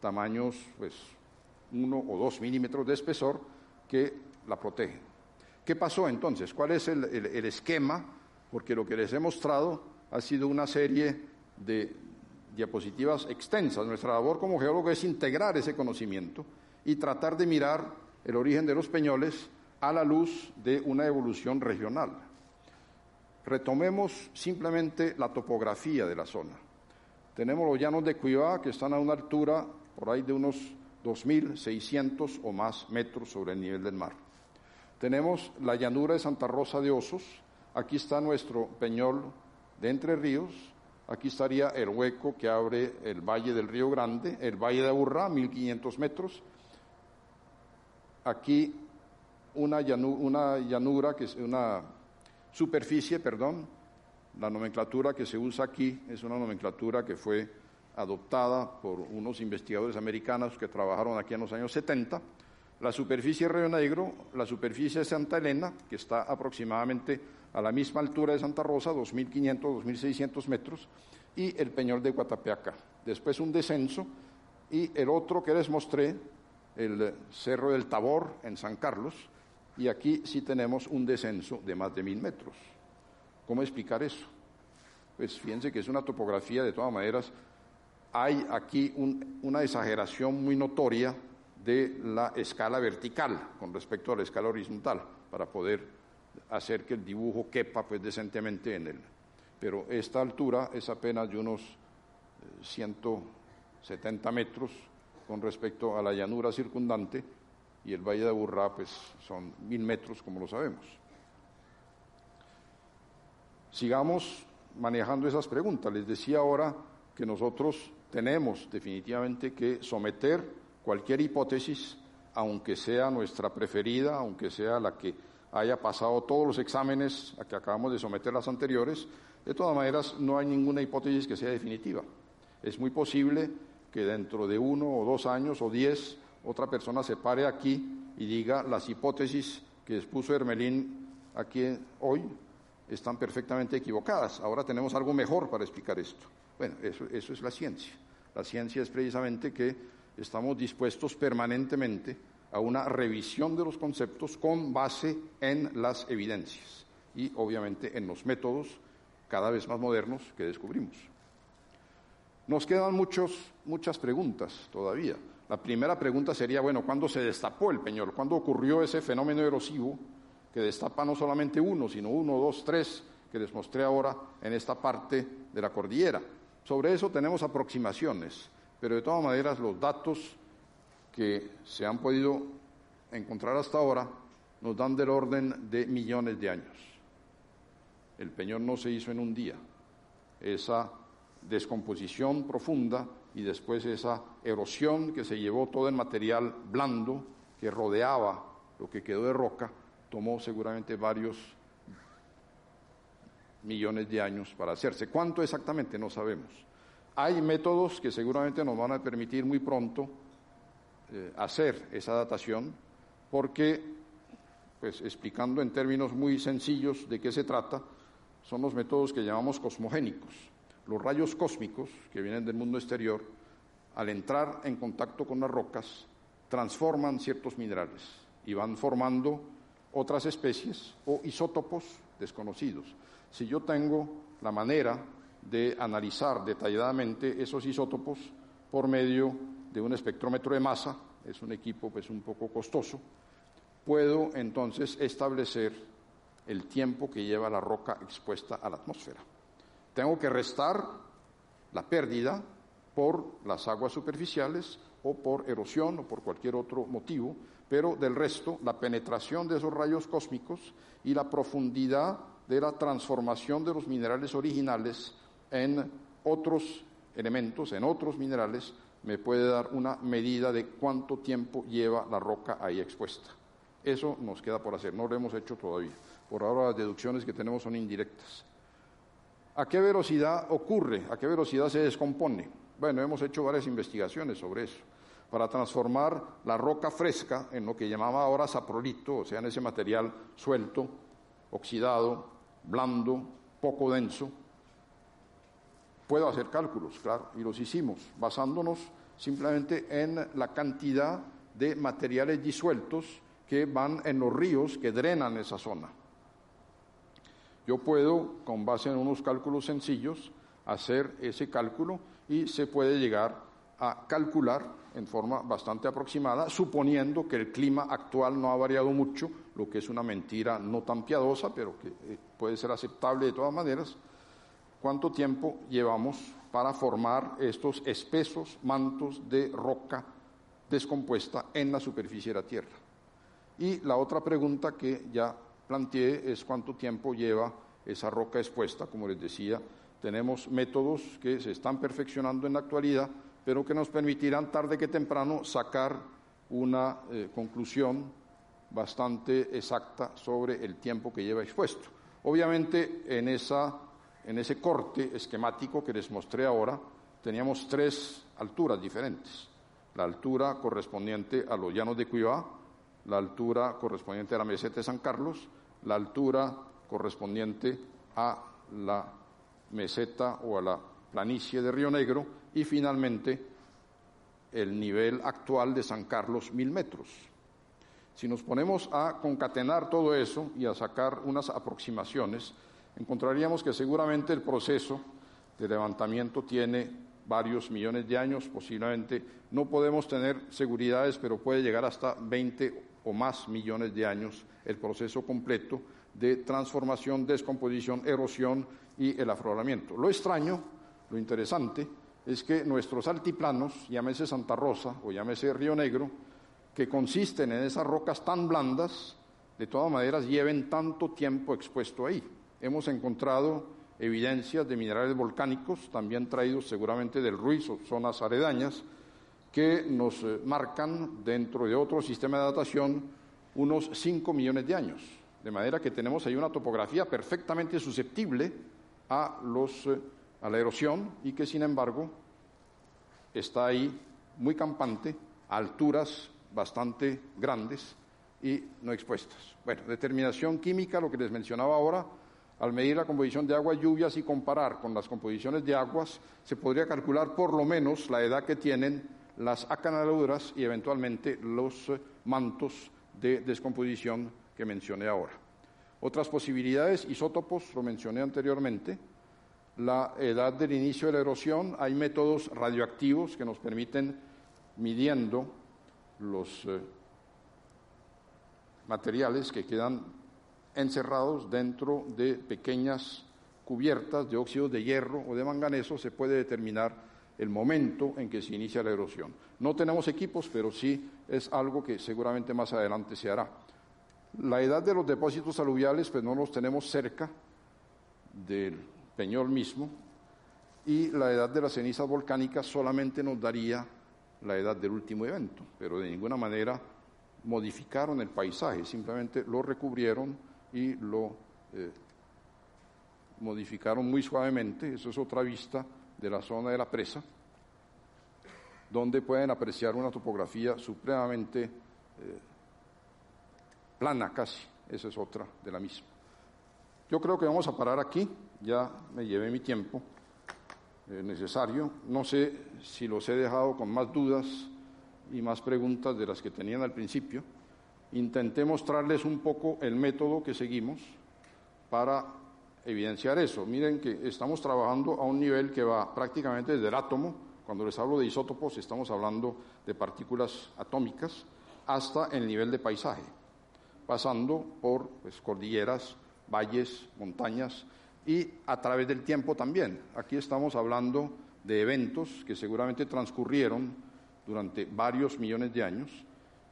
tamaños pues uno o dos milímetros de espesor, que la protegen. ¿Qué pasó entonces? ¿Cuál es el, el esquema? Porque lo que les he mostrado ha sido una serie de diapositivas extensas. Nuestra labor como geólogo es integrar ese conocimiento y tratar de mirar el origen de los peñoles a la luz de una evolución regional. Retomemos simplemente la topografía de la zona. Tenemos los llanos de Cuivá que están a una altura por ahí de unos 2.600 o más metros sobre el nivel del mar. Tenemos la llanura de Santa Rosa de Osos. Aquí está nuestro peñol de Entre Ríos. Aquí estaría el hueco que abre el Valle del Río Grande, el Valle de Aburrá, 1500 metros. Aquí una llanura, que es una superficie, perdón, la nomenclatura que se usa aquí es una nomenclatura que fue adoptada por unos investigadores americanos que trabajaron aquí en los años 70. La superficie de Río Negro, la superficie de Santa Elena, que está aproximadamente a la misma altura de Santa Rosa, 2.500, 2.600 metros, y el Peñol de Guatapeaca. Después un descenso y el otro que les mostré, el Cerro del Tabor en San Carlos, y aquí sí tenemos un descenso de más de mil metros. ¿Cómo explicar eso? Pues fíjense que es una topografía, de todas maneras, hay aquí una exageración muy notoria de la escala vertical con respecto a la escala horizontal, para poder hacer que el dibujo quepa pues decentemente en él. Pero esta altura es apenas de unos 170 eh, metros con respecto a la llanura circundante y el Valle de Aburrá pues son mil metros como lo sabemos. Sigamos manejando esas preguntas. Les decía ahora que nosotros tenemos definitivamente que someter cualquier hipótesis, aunque sea nuestra preferida, aunque sea la que haya pasado todos los exámenes a que acabamos de someter las anteriores, de todas maneras no hay ninguna hipótesis que sea definitiva. Es muy posible que dentro de uno o dos años o diez otra persona se pare aquí y diga las hipótesis que expuso Hermelín aquí hoy están perfectamente equivocadas. Ahora tenemos algo mejor para explicar esto. Bueno, eso, eso es la ciencia. La ciencia es precisamente que estamos dispuestos permanentemente a una revisión de los conceptos con base en las evidencias y obviamente en los métodos cada vez más modernos que descubrimos. Nos quedan muchos, muchas preguntas todavía. La primera pregunta sería, bueno, ¿cuándo se destapó el peñol? ¿Cuándo ocurrió ese fenómeno erosivo que destapa no solamente uno, sino uno, dos, tres, que les mostré ahora en esta parte de la cordillera? Sobre eso tenemos aproximaciones, pero de todas maneras los datos que se han podido encontrar hasta ahora nos dan del orden de millones de años. El peñón no se hizo en un día. Esa descomposición profunda y después esa erosión que se llevó todo el material blando que rodeaba lo que quedó de roca, tomó seguramente varios millones de años para hacerse. ¿Cuánto exactamente? No sabemos. Hay métodos que seguramente nos van a permitir muy pronto eh, hacer esa datación porque, pues explicando en términos muy sencillos de qué se trata, son los métodos que llamamos cosmogénicos. Los rayos cósmicos que vienen del mundo exterior, al entrar en contacto con las rocas, transforman ciertos minerales y van formando otras especies o isótopos desconocidos. Si yo tengo la manera de analizar detalladamente esos isótopos por medio de un espectrómetro de masa, es un equipo pues un poco costoso, puedo entonces establecer el tiempo que lleva la roca expuesta a la atmósfera. Tengo que restar la pérdida por las aguas superficiales o por erosión o por cualquier otro motivo, pero del resto la penetración de esos rayos cósmicos y la profundidad de la transformación de los minerales originales en otros elementos, en otros minerales, me puede dar una medida de cuánto tiempo lleva la roca ahí expuesta. Eso nos queda por hacer, no lo hemos hecho todavía. Por ahora las deducciones que tenemos son indirectas. ¿A qué velocidad ocurre? ¿A qué velocidad se descompone? Bueno, hemos hecho varias investigaciones sobre eso. Para transformar la roca fresca en lo que llamaba ahora saprolito, o sea, en ese material suelto, oxidado, blando, poco denso, puedo hacer cálculos, claro, y los hicimos, basándonos simplemente en la cantidad de materiales disueltos que van en los ríos que drenan esa zona. Yo puedo, con base en unos cálculos sencillos, hacer ese cálculo y se puede llegar a calcular en forma bastante aproximada, suponiendo que el clima actual no ha variado mucho, lo que es una mentira no tan piadosa, pero que eh, puede ser aceptable de todas maneras, cuánto tiempo llevamos para formar estos espesos mantos de roca descompuesta en la superficie de la Tierra. Y la otra pregunta que ya planteé es cuánto tiempo lleva esa roca expuesta. Como les decía, tenemos métodos que se están perfeccionando en la actualidad, pero que nos permitirán tarde que temprano sacar una eh, conclusión bastante exacta sobre el tiempo que lleva expuesto. Obviamente, en, esa, en ese corte esquemático que les mostré ahora, teníamos tres alturas diferentes. La altura correspondiente a los llanos de Cuivá, la altura correspondiente a la meseta de San Carlos la altura correspondiente a la meseta o a la planicie de Río Negro y finalmente el nivel actual de San Carlos, mil metros. Si nos ponemos a concatenar todo eso y a sacar unas aproximaciones, encontraríamos que seguramente el proceso de levantamiento tiene varios millones de años, posiblemente no podemos tener seguridades, pero puede llegar hasta 20 o más millones de años el proceso completo de transformación, descomposición, erosión y el afloramiento. Lo extraño, lo interesante, es que nuestros altiplanos, llámese Santa Rosa o llámese Río Negro, que consisten en esas rocas tan blandas, de todas maneras lleven tanto tiempo expuesto ahí. Hemos encontrado evidencias de minerales volcánicos, también traídos seguramente del Ruiz o zonas aledañas, que nos eh, marcan dentro de otro sistema de datación unos 5 millones de años. De manera que tenemos ahí una topografía perfectamente susceptible a, los, eh, a la erosión y que, sin embargo, está ahí muy campante, a alturas bastante grandes y no expuestas. Bueno, determinación química, lo que les mencionaba ahora, al medir la composición de aguas lluvias y comparar con las composiciones de aguas, se podría calcular por lo menos la edad que tienen las acanaladuras y eventualmente los eh, mantos de descomposición que mencioné ahora. Otras posibilidades, isótopos, lo mencioné anteriormente, la edad del inicio de la erosión, hay métodos radioactivos que nos permiten, midiendo los eh, materiales que quedan encerrados dentro de pequeñas cubiertas de óxidos de hierro o de manganeso, se puede determinar el momento en que se inicia la erosión. No tenemos equipos, pero sí es algo que seguramente más adelante se hará. La edad de los depósitos aluviales, pues no los tenemos cerca del Peñol mismo, y la edad de las cenizas volcánicas solamente nos daría la edad del último evento, pero de ninguna manera modificaron el paisaje, simplemente lo recubrieron y lo eh, modificaron muy suavemente, eso es otra vista de la zona de la presa, donde pueden apreciar una topografía supremamente eh, plana casi, esa es otra de la misma. Yo creo que vamos a parar aquí, ya me llevé mi tiempo eh, necesario, no sé si los he dejado con más dudas y más preguntas de las que tenían al principio. Intenté mostrarles un poco el método que seguimos para evidenciar eso. Miren que estamos trabajando a un nivel que va prácticamente desde el átomo, cuando les hablo de isótopos estamos hablando de partículas atómicas, hasta el nivel de paisaje, pasando por pues, cordilleras, valles, montañas y a través del tiempo también. Aquí estamos hablando de eventos que seguramente transcurrieron durante varios millones de años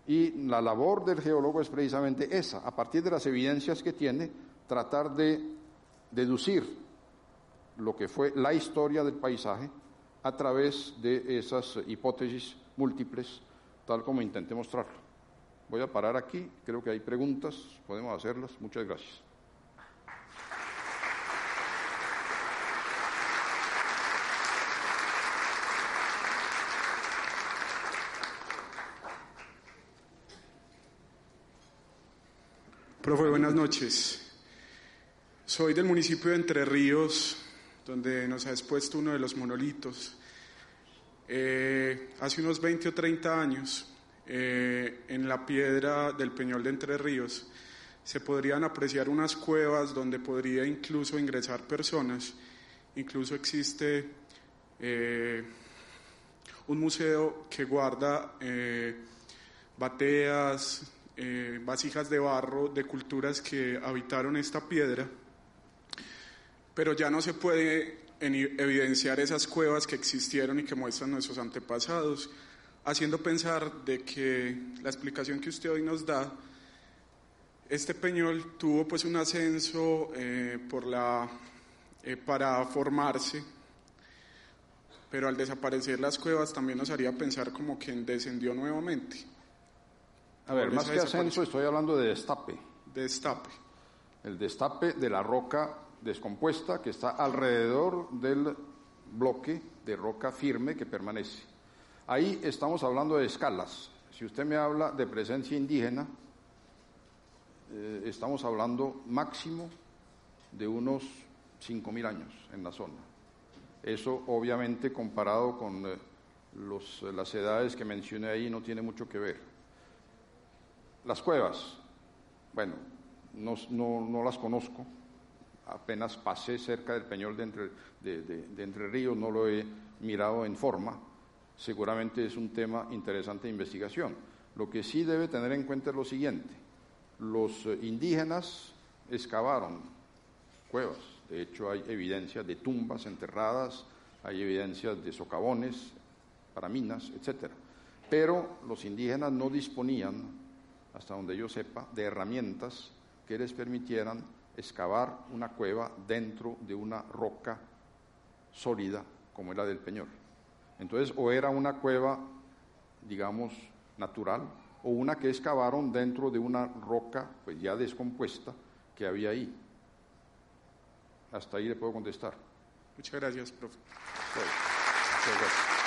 y la labor del geólogo es precisamente esa, a partir de las evidencias que tiene, tratar de deducir lo que fue la historia del paisaje a través de esas hipótesis múltiples, tal como intenté mostrarlo. Voy a parar aquí, creo que hay preguntas, podemos hacerlas. Muchas gracias. Profe, buenas noches. Soy del municipio de Entre Ríos, donde nos ha expuesto uno de los monolitos. Eh, hace unos 20 o 30 años, eh, en la piedra del Peñol de Entre Ríos, se podrían apreciar unas cuevas donde podría incluso ingresar personas. Incluso existe eh, un museo que guarda bateas, vasijas de barro de culturas que habitaron esta piedra pero ya no se puede evidenciar esas cuevas que existieron y que muestran nuestros antepasados, haciendo pensar de que la explicación que usted hoy nos da, este peñol tuvo pues un ascenso eh, eh, para formarse, pero al desaparecer las cuevas también nos haría pensar como que descendió nuevamente. A ver, más que ascenso estoy hablando de destape. De destape. El destape de la roca descompuesta que está alrededor del bloque de roca firme que permanece. Ahí estamos hablando de escalas. Si usted me habla de presencia indígena, eh, estamos hablando máximo de unos 5.000 años en la zona. Eso obviamente comparado con eh, los, las edades que mencioné ahí no tiene mucho que ver. Las cuevas, bueno, no, las conozco, apenas pasé cerca del Peñol de Entre, Ríos, no lo he mirado en forma, seguramente es un tema interesante de investigación. Lo que sí debe tener en cuenta es lo siguiente, los eh, indígenas excavaron cuevas, de hecho hay evidencias de tumbas enterradas, hay evidencias de socavones para minas, etc. Pero los indígenas no disponían, hasta donde yo sepa, de herramientas que les permitieran excavar una cueva dentro de una roca sólida como era del Peñol. Entonces, o era una cueva, digamos, natural, o una que excavaron dentro de una roca pues ya descompuesta que había ahí. Hasta ahí le puedo contestar. Muchas gracias, profe. Muchas gracias.